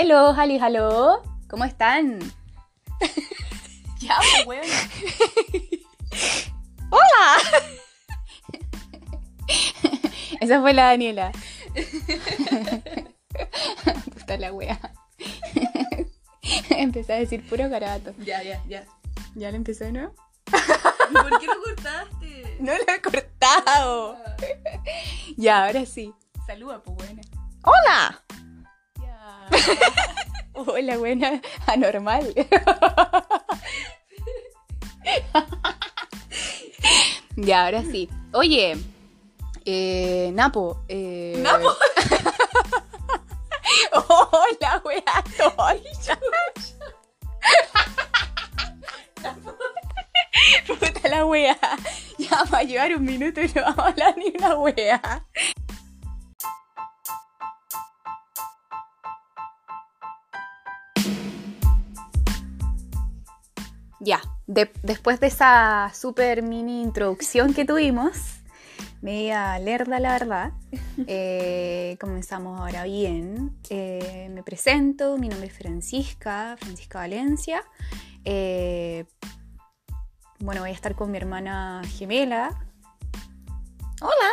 Hello, Hali, hello. ¿Cómo están? Ya, pues, weón. ¡Hola! Esa fue la Daniela. Puta la wea. Empecé a decir puro carato. Ya, ya, ya. ¿Ya lo empecé de nuevo? ¿Por qué lo cortaste? No lo he cortado. Ya, ahora sí. Saluda, pues, buena. ¡Hola! Hola, buena. Anormal. ya, ahora sí. Oye, eh, Napo. Eh... ¿Napo? Hola, wea tonta. Puta la wea. Ya va a llevar un minuto y no vamos a hablar ni una wea. De- después de esa super mini introducción que tuvimos, media lerda la verdad, eh, comenzamos ahora bien. Eh, me presento, mi nombre es Francisca, Francisca Valencia. Eh, bueno, voy a estar con mi hermana gemela. Hola.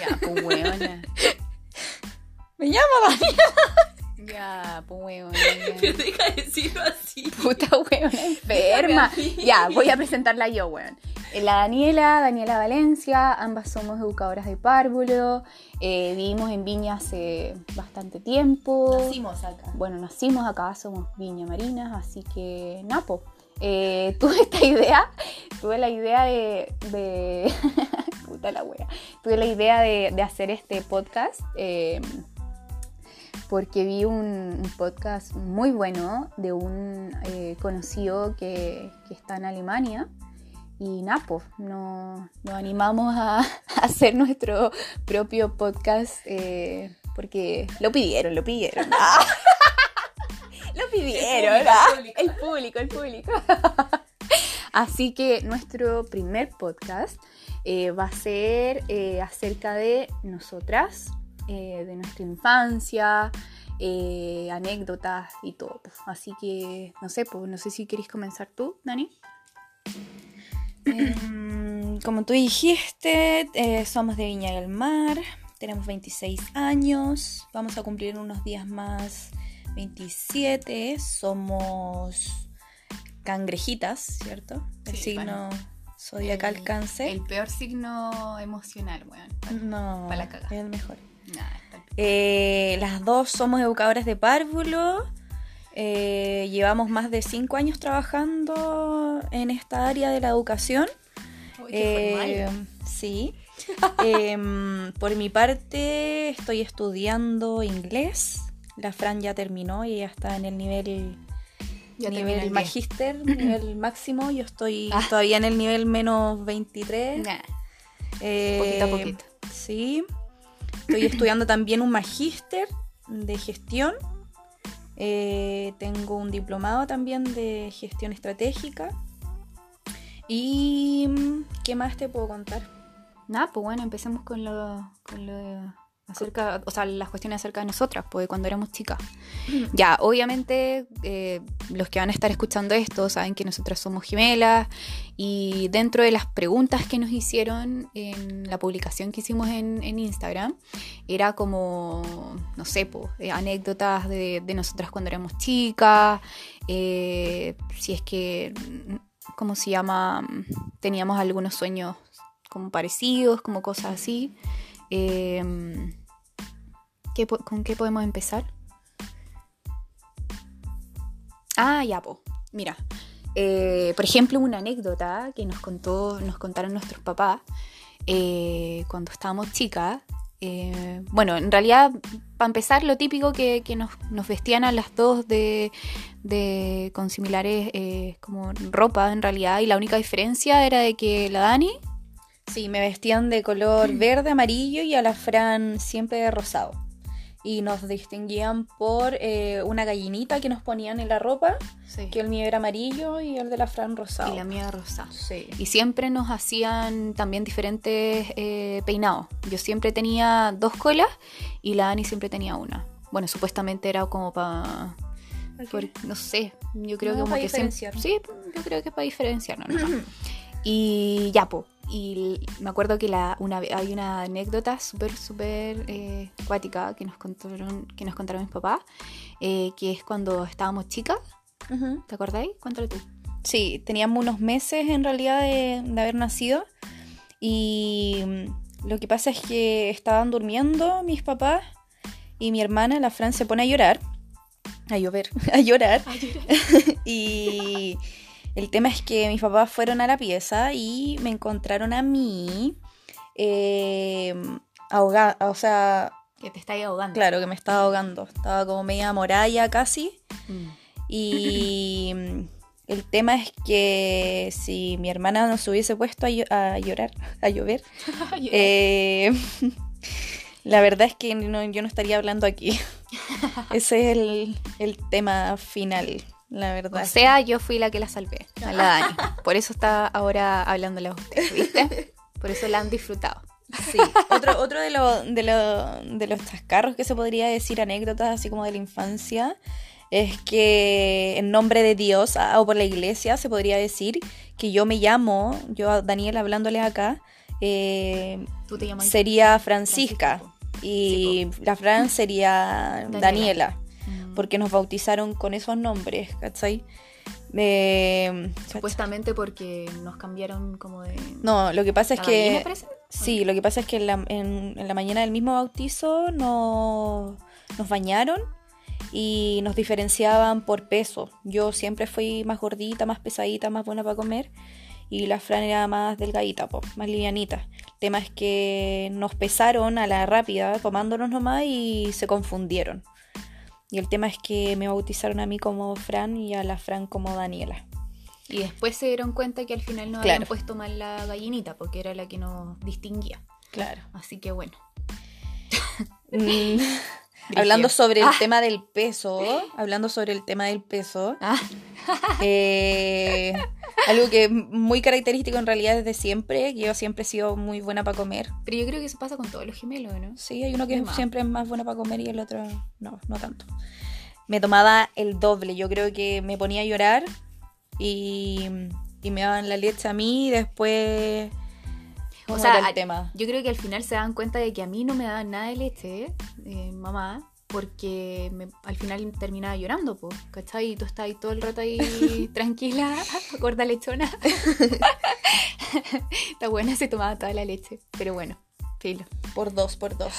Ya, pues weona. Me llamo Daniela. Ya, pues weona. Pero deja de decirlo así. Puta weona enferma. Ya, voy a presentarla yo, weón. Eh, La Daniela, Daniela Valencia, ambas somos educadoras de párvulo. eh, vivimos en Viña hace bastante tiempo. Nacimos acá. Bueno, nacimos acá, somos Viña Marinas, así que Napo. Eh, tuve esta idea, tuve la idea de. de- puta la wea. Tuve la idea de, de hacer este podcast. eh, porque vi un, un podcast muy bueno de un eh, conocido que, que está en Alemania. Y Napo, no, nos animamos a, a hacer nuestro propio podcast eh, porque lo pidieron, lo pidieron. Lo pidieron, El público, el público, el público. Así que nuestro primer podcast eh, va a ser eh, acerca de nosotras, eh, de nuestra infancia, eh, anécdotas y todo. Así que, no sé, pues, no sé si queréis comenzar tú, Dani. Em, como tú dijiste, eh, somos de Viña del Mar, tenemos 26 años, vamos a cumplir en unos días más 27, somos cangrejitas, ¿cierto? El Sí, signo zodiacal El- cáncer. El peor signo emocional, weón. no, pa' la cagá. es el mejor. El- Eh, las dos somos educadoras de párvulo. eh, llevamos más de 5 años trabajando en esta área de la educación. Uy, qué Eh, sí. Em, por mi parte, estoy estudiando inglés. La Fran ya terminó y ya está en el nivel, Ya nivel el magíster, nivel máximo. Yo estoy Ah. todavía en el nivel menos 23. Nah, Eh, Poquito a poquito. Sí. Estoy estudiando también un magíster de gestión. Eh, tengo un diplomado también de gestión estratégica. ¿Y mm, qué más te puedo contar? Nada, pues bueno, empecemos con lo, con acerca, o sea, las cuestiones acerca de nosotras, pues de cuando éramos chicas. Ya, obviamente, eh, los que van a estar escuchando esto saben que nosotras somos gemelas y dentro de las preguntas que nos hicieron en la publicación que hicimos en, en Instagram, era como, no sé, pues, eh, anécdotas de, de nosotras cuando éramos chicas, eh, si es que, ¿cómo se llama? Teníamos algunos sueños como parecidos, como cosas así. Eh, ¿qué ¿Con qué podemos empezar? Ah, ya, po. Mira. eh, por ejemplo, una anécdota que nos contó, nos contaron nuestros papás eh, cuando estábamos chicas. eh, bueno, en realidad, para empezar, lo típico que, que nos, vestían a las dos de, de- con similares como ropa en realidad, y la única diferencia era de que la Dani Sí, me vestían de color verde, amarillo y a la Fran siempre de rosado. Y nos distinguían por eh, una gallinita que nos ponían en la ropa, que el mío era amarillo y el de la Fran rosado. y la mía rosa. Sí. Y siempre nos hacían también diferentes eh, peinados. Yo siempre tenía dos colas y la Dani siempre tenía una. bueno, supuestamente era como para... No sé, yo creo No, que como que siempre-. Sí, yo creo que para diferenciarnos. ¿no? y ya, po. Y me acuerdo que la, una, hay una anécdota súper, súper eh, cuática que nos contaron, que nos contaron mis papás, eh, que es cuando estábamos chicas, Ujú. ¿te acordáis? Cuéntalo tú. Sí, teníamos unos meses en realidad de, de haber nacido y mm, lo que pasa es que estaban durmiendo mis papás y mi hermana, la Fran, se pone a llorar, a llover, a llorar y el tema es que mis papás fueron a la pieza y me encontraron a mí eh, ahogada, o sea, Que te estáis ahogando. claro que me estaba ahogando, estaba como media moralla casi. Mm. Y mm, el tema es que si mi hermana no se hubiese puesto a, a llorar, a llover, eh, la verdad es que no- yo no estaría hablando aquí. Ese es el, el tema final, la O verdad. sea, yo fui la que la salvé, a la Dani. Por eso está ahora hablándole a usted, ¿viste? Por eso la han disfrutado. Sí. Otro, otro de, lo- de, lo- de los chascarros que se podría decir, anécdotas así como de la infancia, es que en nombre de Dios o por la iglesia se podría decir que yo me llamo, yo a Daniel hablándole acá, eh, Tú te llamas sería Francisca Francisco. y la Fran sería Daniela. Daniela. Porque nos bautizaron con esos nombres, ¿cachai? Eh, Supuestamente porque nos cambiaron como de... no, lo que pasa es ¿La que... Sí, lo que pasa es que en la, en- en la mañana del mismo bautizo no- nos bañaron y nos diferenciaban por peso. Yo siempre fui más gordita, más pesadita, más buena para comer y la Fran era más delgadita, po, más livianita. El tema es que nos pesaron a la rápida, tomándonos nomás y se confundieron. Y el tema es que me bautizaron a mí como Fran y a la Fran como Daniela. Y después se dieron cuenta que al final no Claro. habían puesto mal la gallinita porque era la que nos distinguía. Claro. Así que bueno. Mm, hablando sobre el Ah. tema del peso, hablando sobre el tema del peso, Ah, eh, algo que es muy característico en realidad desde siempre, que yo siempre he sido muy buena para comer. pero yo creo que eso pasa con todos los gemelos, ¿no? Sí, hay uno que es- siempre es más buena para comer y el otro no, no tanto. Me tomaba el doble, yo creo que me ponía a llorar y, y me daban la leche a mí y después... O ¿cómo sea, el tema? Yo creo que al final se dan cuenta de que a mí no me daban nada de leche, eh, mamá, porque me- al final terminaba llorando, po, ¿cachai? Y tú estás ahí todo el rato ahí tranquila, gorda lechona. Está buena, se tomaba toda la leche, pero bueno, filo. Por dos, por dos.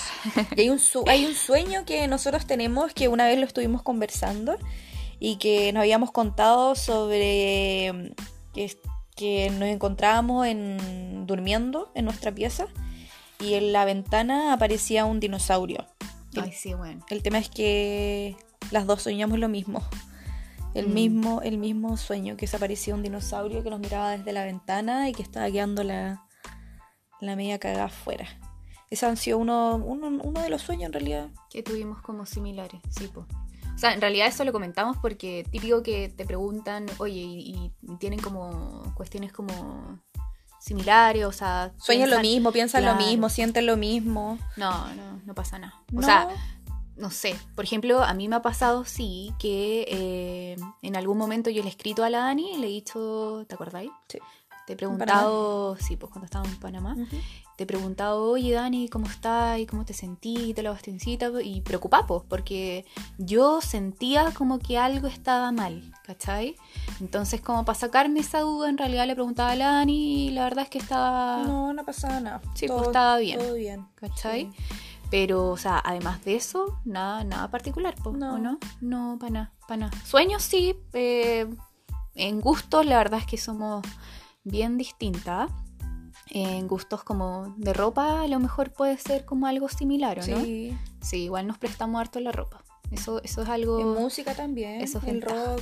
Y hay un, su- hay un sueño que nosotros tenemos que una vez lo estuvimos conversando y que nos habíamos contado sobre mm, que, nos encontrábamos en, durmiendo en nuestra pieza y en la ventana aparecía un dinosaurio. Ay, sí, bueno. El tema es que las dos soñamos lo mismo. El, Mm. mismo, el mismo sueño, que se aparecía un dinosaurio que nos miraba desde la ventana y que estaba quedando la, la media cagada afuera. Ese han sido uno, uno, uno de los sueños en realidad. Que tuvimos como similares, sí, po. O sea, en realidad eso lo comentamos porque típico que te preguntan, oye, y, y tienen como cuestiones como similares, o sea... Sueñan lo mismo, piensan claro. lo mismo, sienten lo mismo. No, no, no pasa nada. O sea, no sé. Por ejemplo, a mí me ha pasado, sí, que eh, en algún momento yo le he escrito a la Dani y le he dicho, ¿te acordáis? Sí. Te he preguntado, sí, pues cuando estábamos en Panamá, Ujú. Te he preguntado, oye Dani, ¿cómo estás? ¿Y cómo te sentí? ¿Te la bastoncita? Y preocupado, porque yo sentía como que algo estaba mal, ¿cachai? Entonces, como para sacarme esa duda, en realidad le preguntaba a la Dani y la verdad es que estaba... no, no pasaba nada. Sí, pues, estaba bien. Todo bien. ¿Cachai? Sí. Pero, o sea, además de eso, nada, nada particular, po, No. ¿o no? No, para nada, para nada. Sueños sí, eh, en gustos la verdad es que somos bien distintas. En gustos como de ropa a lo mejor puede ser como algo similar, ¿o no? Sí. Sí, igual nos prestamos harto la ropa. Eso, eso es algo... En música también. Eso es el ventaja. rock,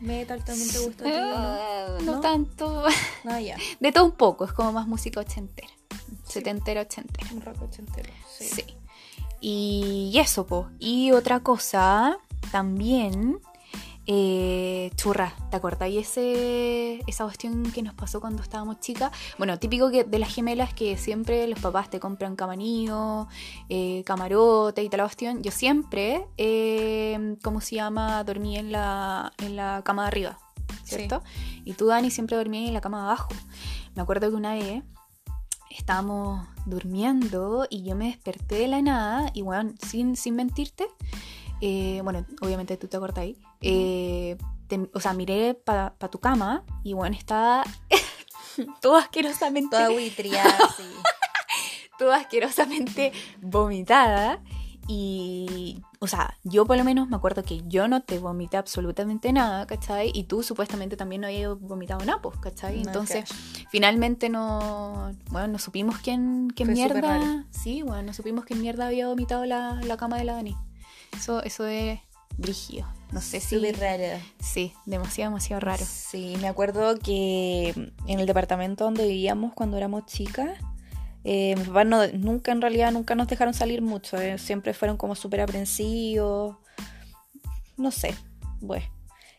metal también te gusta ti, ¿o ¿no? No ¿No? tanto. Ah, ya. De todo un poco, es como más música ochentera. Sí. Setentera, ochentera. Un rock ochentero. Sí. Sí. Y eso, po. Y otra cosa también Eh, churra, ¿te acordáis ese, esa cuestión que nos pasó cuando estábamos chicas? Bueno, típico que de las gemelas que siempre los papás te compran camanillo, eh, camarote y tal la cuestión. Yo siempre, eh, ¿cómo se llama? Dormí en la, en la cama de arriba, ¿cierto? Y tú, Dani, siempre dormías en la cama de abajo. Me acuerdo que una vez estábamos durmiendo y yo me desperté de la nada y bueno, sin, sin mentirte, eh, bueno, obviamente tú te acuerdas ahí, eh, te- o sea, miré para tu cama y bueno, estaba todo asquerosamente, Toda buitriada, sí. todo asquerosamente vomitada y, o sea, yo por lo menos me acuerdo que yo no te vomité absolutamente nada, ¿cachai? Y tú supuestamente también no habías vomitado nada, pues, ¿cachai? No, Entonces, finalmente no, bueno, no supimos quién, quién Fue mierda, sí, bueno, no supimos quién mierda había vomitado la, la cama de la Dani. Eso, eso es brígido. No sé si... Súper raro. Sí, demasiado, demasiado raro. Sí, me acuerdo que en el departamento donde vivíamos cuando éramos chicas, eh, mis papás no- nunca, en realidad, nunca nos dejaron salir mucho. eh, Siempre fueron como súper aprensivos. No sé, bueno.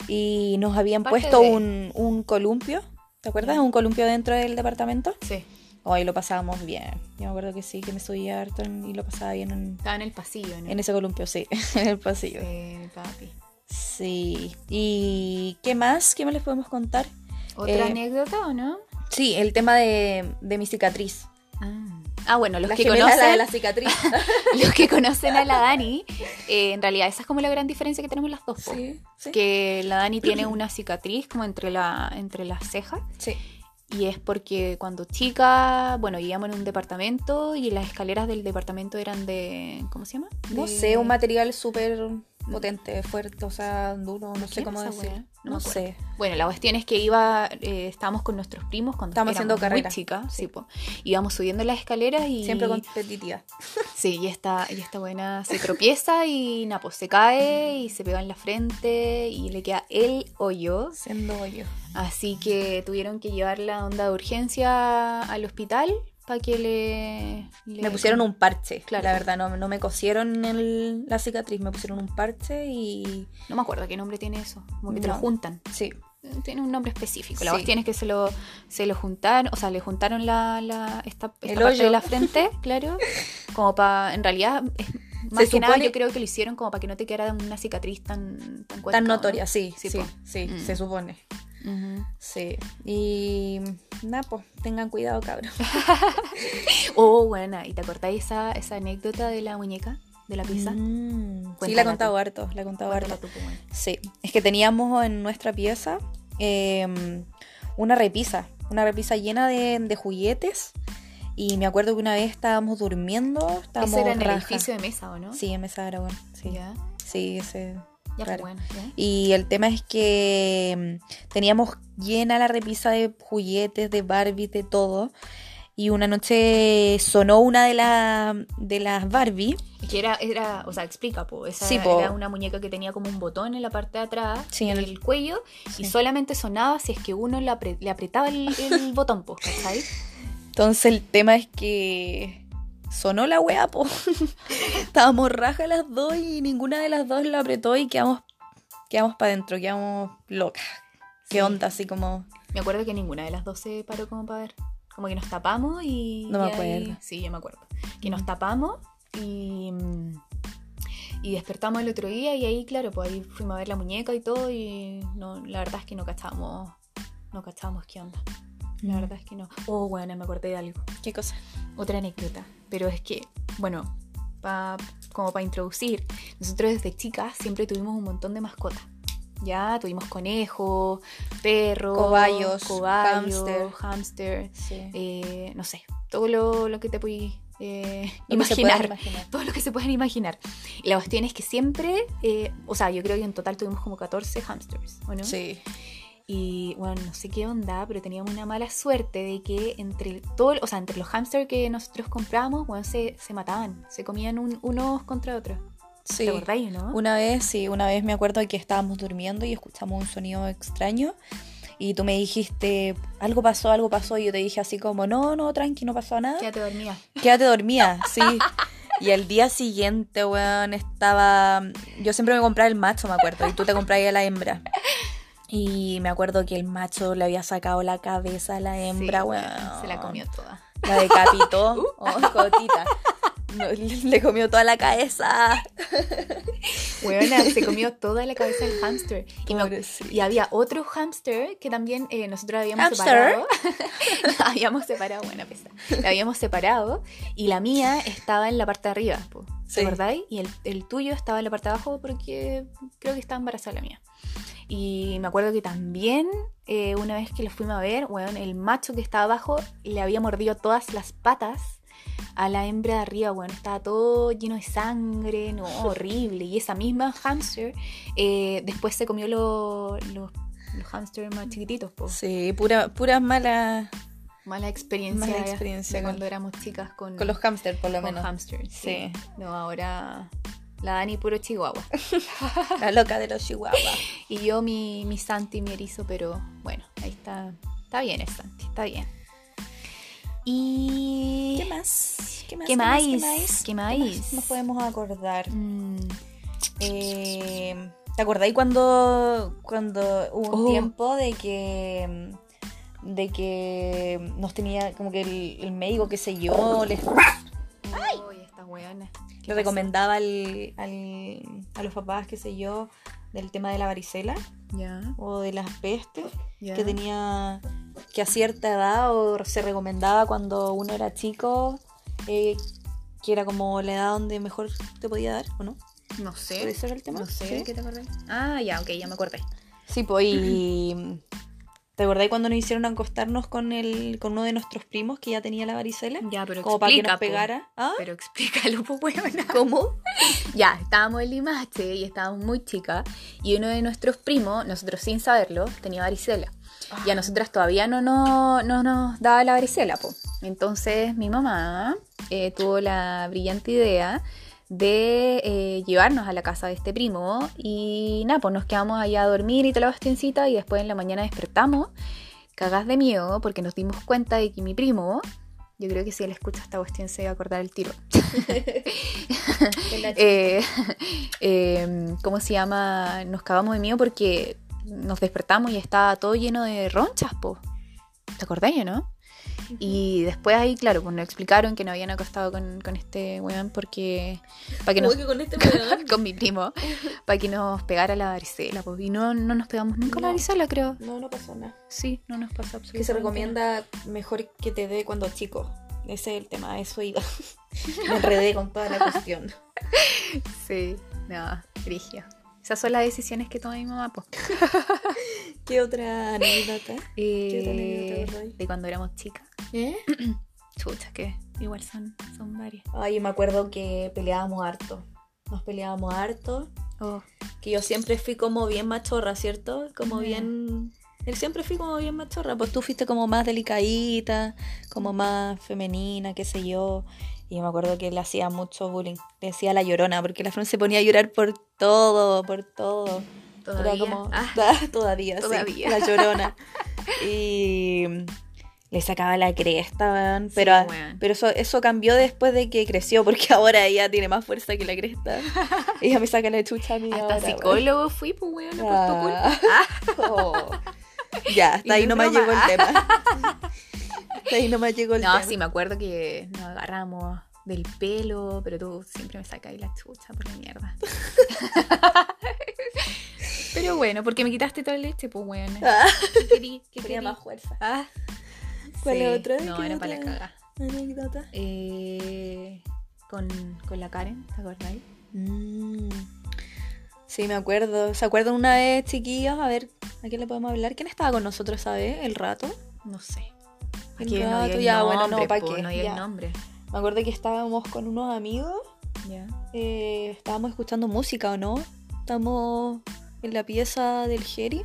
Y nos habían Parte puesto de- un, un columpio, ¿te acuerdas? Ya. Un columpio dentro del departamento. Sí. Hoy lo pasábamos bien. Yo me acuerdo que sí, que me subía harto y lo pasaba bien en, Estaba en el pasillo, ¿no? en ese columpio, sí, en el pasillo. Sí, papi. Sí. ¿Y qué más? ¿Qué más les podemos contar? ¿Otra Eh, anécdota o no? Sí, el tema de, de mi cicatriz. Ah, Ah, bueno, los La que, gemela, la de conocen, la cicatriz. los que conocen a la Dani, eh, en realidad esa es como la gran diferencia que tenemos las dos. sí, sí. Que la Dani tiene una cicatriz como entre, la, entre las cejas. Sí. Y es porque cuando chica, bueno, vivíamos en un departamento y las escaleras del departamento eran de. ¿Cómo se llama? No De- sé, un material súper potente, fuerte, o sea, duro, no sé ¿Qué cómo decir. No sé. Bueno, la cuestión es que iba, eh, estábamos con nuestros primos cuando Estábamos haciendo carrera. muy chicas, sí. po. íbamos subiendo las escaleras y Siempre competitiva. sí, y esta, y esta buena se tropieza y na, pues, se cae y se pega en la frente y le queda el hoyo, Siendo yo. así que tuvieron que llevar la onda de urgencia al hospital para que le, le- Me pusieron un parche, Claro. la verdad, no, no me cosieron el- la cicatriz, me pusieron un parche y... no me acuerdo qué nombre tiene eso, como que te lo No. juntan. Sí, Tiene un nombre específico. La Sí. cuestión es que se lo, se lo juntaron, o sea, le juntaron la, la, esta, esta El parte hoyo. de la frente, claro, como para, en realidad, más Se que nada supone- yo creo que lo hicieron como para que no te quedara una cicatriz tan tan, cueca, tan ¿no? notoria, sí, Sí, sí, po. sí, Mm. se supone. Sí, y nada, pues tengan cuidado, cabrón. Oh, buena, ¿y te acordáis esa, esa anécdota de la muñeca, de la pizza? Mm, Sí, la he contado harto, la he contado harto. tú, pues, bueno. Sí, es que teníamos en nuestra pieza eh, una repisa, una repisa llena de, de juguetes. Y me acuerdo que una vez estábamos durmiendo, estábamos Ese era en el edificio de mesa, ¿o no? Sí, en Mesa Aragón. Sí, Ya, sí, ese. Ya fue Claro. bueno. Y el tema es que mm, teníamos llena la repisa de juguetes, de Barbie, de todo. Y una noche sonó una de, la- de las Barbie. Que era, era, o sea, explica, po, esa Sí, po. era una muñeca que tenía como un botón en la parte de atrás Sí, en el- cuello Sí. y solamente sonaba si es que uno le, apre- le apretaba el, el botón, po, ¿cachai? Entonces el tema es que sonó la wea, po. Estábamos rajas las dos y ninguna de las dos la apretó y quedamos, quedamos para adentro, quedamos locas. ¿Qué Sí. onda? Así como... Me acuerdo que ninguna de las dos se paró como para ver. Como que nos tapamos y... No me y acuerdo. sí, yo me acuerdo. Que nos tapamos y... Y despertamos el otro día y ahí, claro, pues ahí fuimos a ver la muñeca y todo y no, la verdad es que no cachábamos, no cachábamos qué onda. La Mm. verdad es que no. Oh, bueno, me acordé de algo. ¿Qué cosa? otra anécdota, pero es que, bueno, pa- como para introducir, nosotros desde chicas siempre tuvimos un montón de mascotas. Ya tuvimos conejos, perros, Cobayos, cobayos, Sí. eh, no sé, todo lo, lo que te puedes eh, imaginar. Todo lo que se pueden imaginar. Y la cuestión es que siempre, eh, o sea, yo creo que en total tuvimos como 14 hamsters, ¿o no? Sí. Y bueno, no sé qué onda, pero teníamos una mala suerte de que entre todo, o sea, entre los hamsters que nosotros compramos, bueno, se, se mataban, se comían un- unos contra otros. Sí. ¿Te acordáis, no? Una vez, sí, una vez me acuerdo que estábamos durmiendo y escuchamos un sonido extraño. Y tú me dijiste, algo pasó, algo pasó. Y yo te dije así como, no, no, tranqui, no pasó nada. Ya te dormías. Quédate dormida, sí. Y el día siguiente, weón, estaba. Yo siempre me compraba el macho, me acuerdo. Y tú te comprabas la hembra. Y me acuerdo que el macho le había sacado la cabeza a la hembra, Sí. Se la comió toda. La decapitó. Oh, cotita. No, le comió toda la cabeza. Weona, se comió toda la cabeza del hámster. Y, me- Pobrecito. y había otro hámster que también eh, nosotros habíamos ¿Hámster? separado. habíamos separado, buena pesa. La habíamos separado y la mía estaba en la parte de arriba, po, Sí. ¿te acordáis? Y el, el tuyo estaba en la parte de abajo porque creo que estaba embarazada la mía. Y me acuerdo que también eh, una vez que lo fuimos a ver, weón, el macho que estaba abajo le había mordido todas las patas a la hembra de arriba, bueno, estaba todo lleno de sangre, no, horrible. Y esa misma hamster eh, después se comió lo- lo- los hamsters más chiquititos, po. Sí, pura, pura mala Mala experiencia, Mala experiencia con- cuando éramos chicas con, con los hamsters, por lo con menos. hamsters. Sí. No, ahora la Dani puro chihuahua. La loca de los chihuahuas. Y yo mi, mi Santi, mi erizo, pero bueno, ahí está. Está bien el Santi, está bien. Y... ¿Qué más? ¿Qué más? ¿Qué más? ¿Qué más? Nos podemos acordar. Mm, Eh, ¿Te acordáis cuando, cuando hubo un Oh. tiempo de que de que nos tenía como que el, el médico, qué sé yo, les, weona. ¿Qué le recomendaba al, al- a los papás, qué sé yo, del tema de la varicela Ya, o de las pestes, que tenía que a cierta edad o se recomendaba cuando uno era chico, eh, que era como la edad donde mejor te podía dar, ¿o no? No sé. ¿Puede ser el tema? No sé, ¿Sí? ¿qué te acordás? Ah, ya, ok, ya me acordé. Sí, pues y... ¿Te acordáis cuando nos hicieron acostarnos con el con uno de nuestros primos que ya tenía la varicela? Ya, pero Como para que nos po. pegara. ¿Ah? Pero explícalo, pues, weona. ¿Cómo? Ya, estábamos en Limache y estábamos muy chicas y uno de nuestros primos, nosotros sin saberlo, tenía varicela. Y a nosotras todavía no, no, no nos daba la varicela, po. Entonces mi mamá eh, tuvo la brillante idea de eh, llevarnos a la casa de este primo y nada, pues nos quedamos allá a dormir y toda la bastiencita y después en la mañana despertamos cagás de miedo porque nos dimos cuenta de que mi primo, yo creo que si él escucha esta cuestión se va a acordar el tiro. Eh, eh, ¿Cómo se llama? Nos cagamos de miedo porque nos despertamos y estaba todo lleno de ronchas, po. ¿Te acordáis, no? Y después ahí, claro, pues nos explicaron que no habían acostado con, con este weón porque... Para que nos... Que con este weón. con mi primo, para que nos pegara la varicela, pues. Y no, no nos pegamos nunca la No. varicela, creo. No, no pasó nada. Sí, no nos pasa absolutamente Que se recomienda mejor que te dé cuando chico. Ese es el tema, eso iba. Me enredé con toda la cuestión. Sí, no, frigio. Esas son las decisiones que toma mi mamá, pues. ¿Qué otra anécdota? Eh, otra anécdota acordáis? de cuando éramos chicas. ¿Eh? Chucha, que igual son, son varias. Ay, me acuerdo que peleábamos harto. Nos peleábamos harto. Oh, Que yo siempre fui como bien machorra, ¿cierto? Como bien... Él siempre fui como bien machorra. Pues tú fuiste como más delicadita, como más femenina, qué sé yo. Y yo me acuerdo que le hacía mucho bullying. Le decía la llorona, porque la Fran se ponía a llorar por todo, por todo. todavía. Era como, Ah, todavía, sí, Todavía. la llorona. y le sacaba la cresta, weón. Sí, Pero, weón. pero eso, eso cambió después de que creció, porque ahora ella tiene más fuerza que la cresta. ella me saca la chucha a mí hasta ahora, weón. psicólogo fui, pues, weón, por tu culpa. Ah. Oh. Ya, hasta ahí no nomás broma. llegó el tema. hasta ahí nomás llegó el No, tema. sí, me acuerdo que nos agarramos del pelo, pero tú siempre me sacas la chucha por la mierda. pero bueno, porque me quitaste toda la leche, pues, weón. Ah, ¿Qué querí? ¿Qué tenía querí? más fuerza. Ah. ¿Cuál Sí, es otra? No, ¿Qué era otra? para la caga. Anécdota. Eh, con, con la Karen, ¿te acordáis? Mm. Sí, me acuerdo. ¿Se acuerdan una vez, chiquillos? A ver, ¿a quién le podemos hablar? ¿Quién estaba con nosotros esa vez? ¿El rato? No sé. El Aquí rato, ya, bueno, no, ¿pa' po, qué? No Ya. el nombre. Me acuerdo que estábamos con unos amigos. Ya. eh, estábamos escuchando música, ¿o no? Estamos en la pieza del Jerry.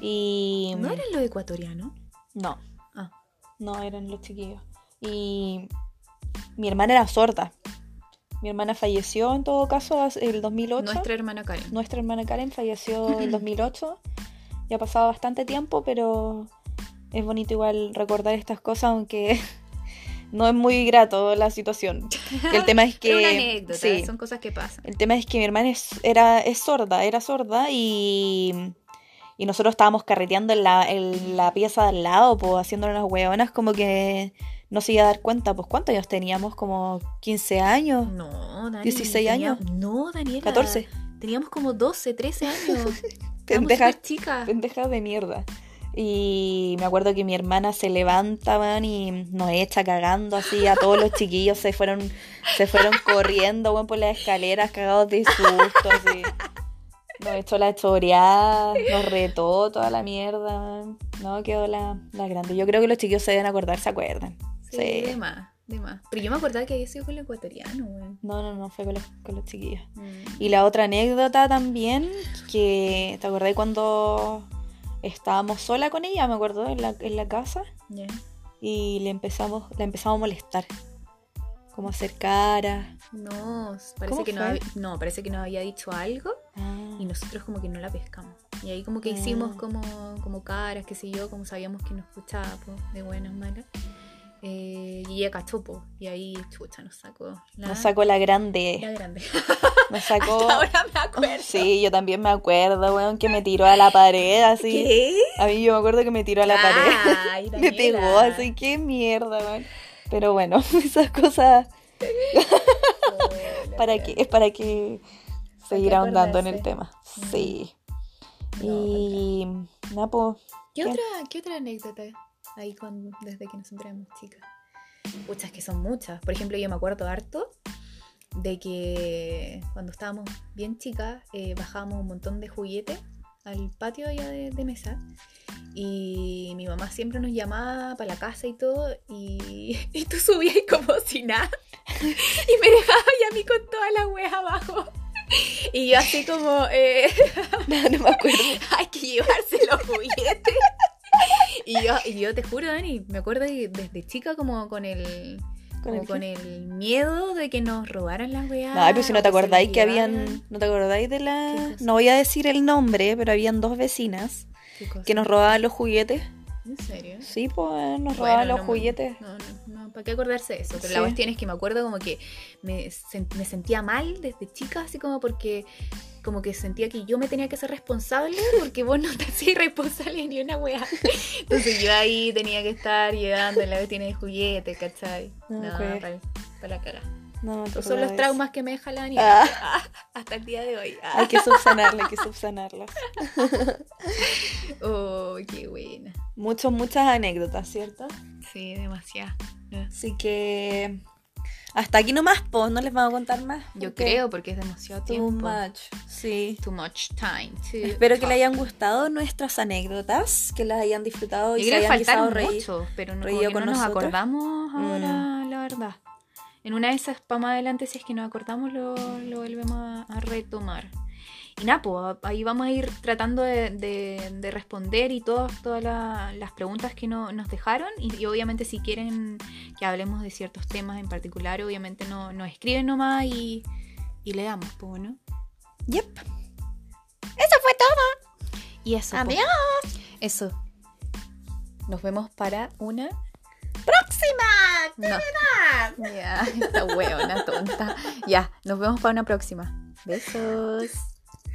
Y... ¿No eran los ecuatorianos? No. No, eran los chiquillos. Y mi hermana era sorda. Mi hermana falleció en todo caso el 2008. Nuestra hermana Karen. Nuestra hermana Karen falleció en 2008. Ya ha pasado bastante tiempo, pero es bonito igual recordar estas cosas, aunque no es muy grato la situación. El tema es que... Es una anécdota, sí. son cosas que pasan. El tema es que mi hermana es, era, es sorda, era sorda y, y nosotros estábamos carreteando en la, en la pieza de al lado, pues haciendo unas hueonas como que no se iba a dar cuenta, pues ¿cuántos años teníamos? Como 15 años, No, Dani. 16 tenía- años. No, Daniela. 14. Teníamos como 12, 13 años. Pendejas, chicas. pendejas de mierda. Y me acuerdo que mi hermana se levanta, y nos echa cagando así. A todos los chiquillos se fueron, se fueron corriendo, weón, por las escaleras, cagados de susto, así. Nos echó la choreada, nos retó toda la mierda. No, quedó la, la grande. Yo creo que los chiquillos se deben acordar, se acuerdan. Sí, Sí. de más, de más. Pero yo me acordaba que había sido con el ecuatoriano, weón. No, no, no, fue con los, con los chiquillos. Mm. Y la otra anécdota también, que te acordás cuando estábamos sola con ella, me acuerdo, en la, en la casa, Ya. y le empezamos, la empezamos a molestar. Como hacer caras. No, parece ¿Cómo que no, fue? había- no, parece que nos había dicho algo Ah, y nosotros como que no la pescamos. Y ahí como que Ah. hicimos como, como caras, qué sé yo, como sabíamos que nos escuchaba, po, de buenas, malas. Eh, y ella cachó, po, y ahí chucha nos sacó la, Nos sacó la grande. la grande. Nos sacó. Hasta ahora me acuerdo. Sí, yo también me acuerdo, weón, que me tiró a la pared así. ¿Qué? A mí yo me acuerdo que me tiró a la pared. Ay, me Daniela. pegó así, qué mierda, weón. Pero bueno, esas cosas. ¿Para qué? Es para que seguir ahondando en el tema. Sí. No, Y. Nada, pues. ¿Qué, ¿Qué? otra, ¿Qué otra anécdota hay con, desde que nosotros éramos chicas? Muchas que son muchas. Por ejemplo, yo me acuerdo harto de que cuando estábamos bien chicas eh, bajábamos un montón de juguetes al patio allá de, de mesa y mi mamá siempre nos llamaba para la casa y todo y, y tú subías como si nada y me dejabas y a mí con toda la wea abajo y yo así como eh, No, no me acuerdo. hay que llevarse los juguetes. Y yo, y yo te juro, Dani, me acuerdo que desde chica como con el, ¿Con como el con el miedo de que nos robaran las weas. No, pero si no te acordáis que habían. ¿No te acordáis de ¿Qué la.? No voy a decir el nombre, pero habían dos vecinas que nos robaban los juguetes. ¿En serio? Sí, pues nos Bueno, robaban los no juguetes. No, no, no, ¿para qué acordarse de eso? Pero Sí. la cuestión es que me acuerdo como que me, sen- me sentía mal desde chica, así como porque como que sentía que yo me tenía que ser responsable porque vos no te hacías responsable ni una wea. Entonces yo ahí tenía que estar llevando la vecina de juguetes, ¿cachai? No, No, pues. para, la caga. No, no son los traumas que me deja la Dani Ah. hasta el día de hoy. Ah. Hay que subsanarla, hay que subsanarla. Oh, qué buena. Muchas, muchas anécdotas, ¿cierto? Sí, demasiado. Así que. Hasta aquí nomás, pues, no les vamos a contar más. Yo creo porque es demasiado Too tiempo. much. Sí. Too much time. to Espero que les hayan gustado nuestras anécdotas, que las hayan disfrutado y Yo se hayan faltaron reír. muchos, pero no, no nos nosotros. acordamos ahora, Mm. la verdad. En una de esas, para más adelante, si es que nos acordamos, lo, lo volvemos a, a retomar. Y nada, pues ahí vamos a ir tratando de, de- de responder y todas, todas la- las preguntas que no- nos dejaron. Y, y obviamente si quieren que hablemos de ciertos temas en particular, obviamente no, nos escriben nomás y, y le damos, pues, ¿no? Yep. Eso fue todo. Y eso. po. Adiós. Eso. Nos vemos para una ¡Próxima! No. Ya, esta hueona tonta. Ya, nos vemos para una próxima. Besos.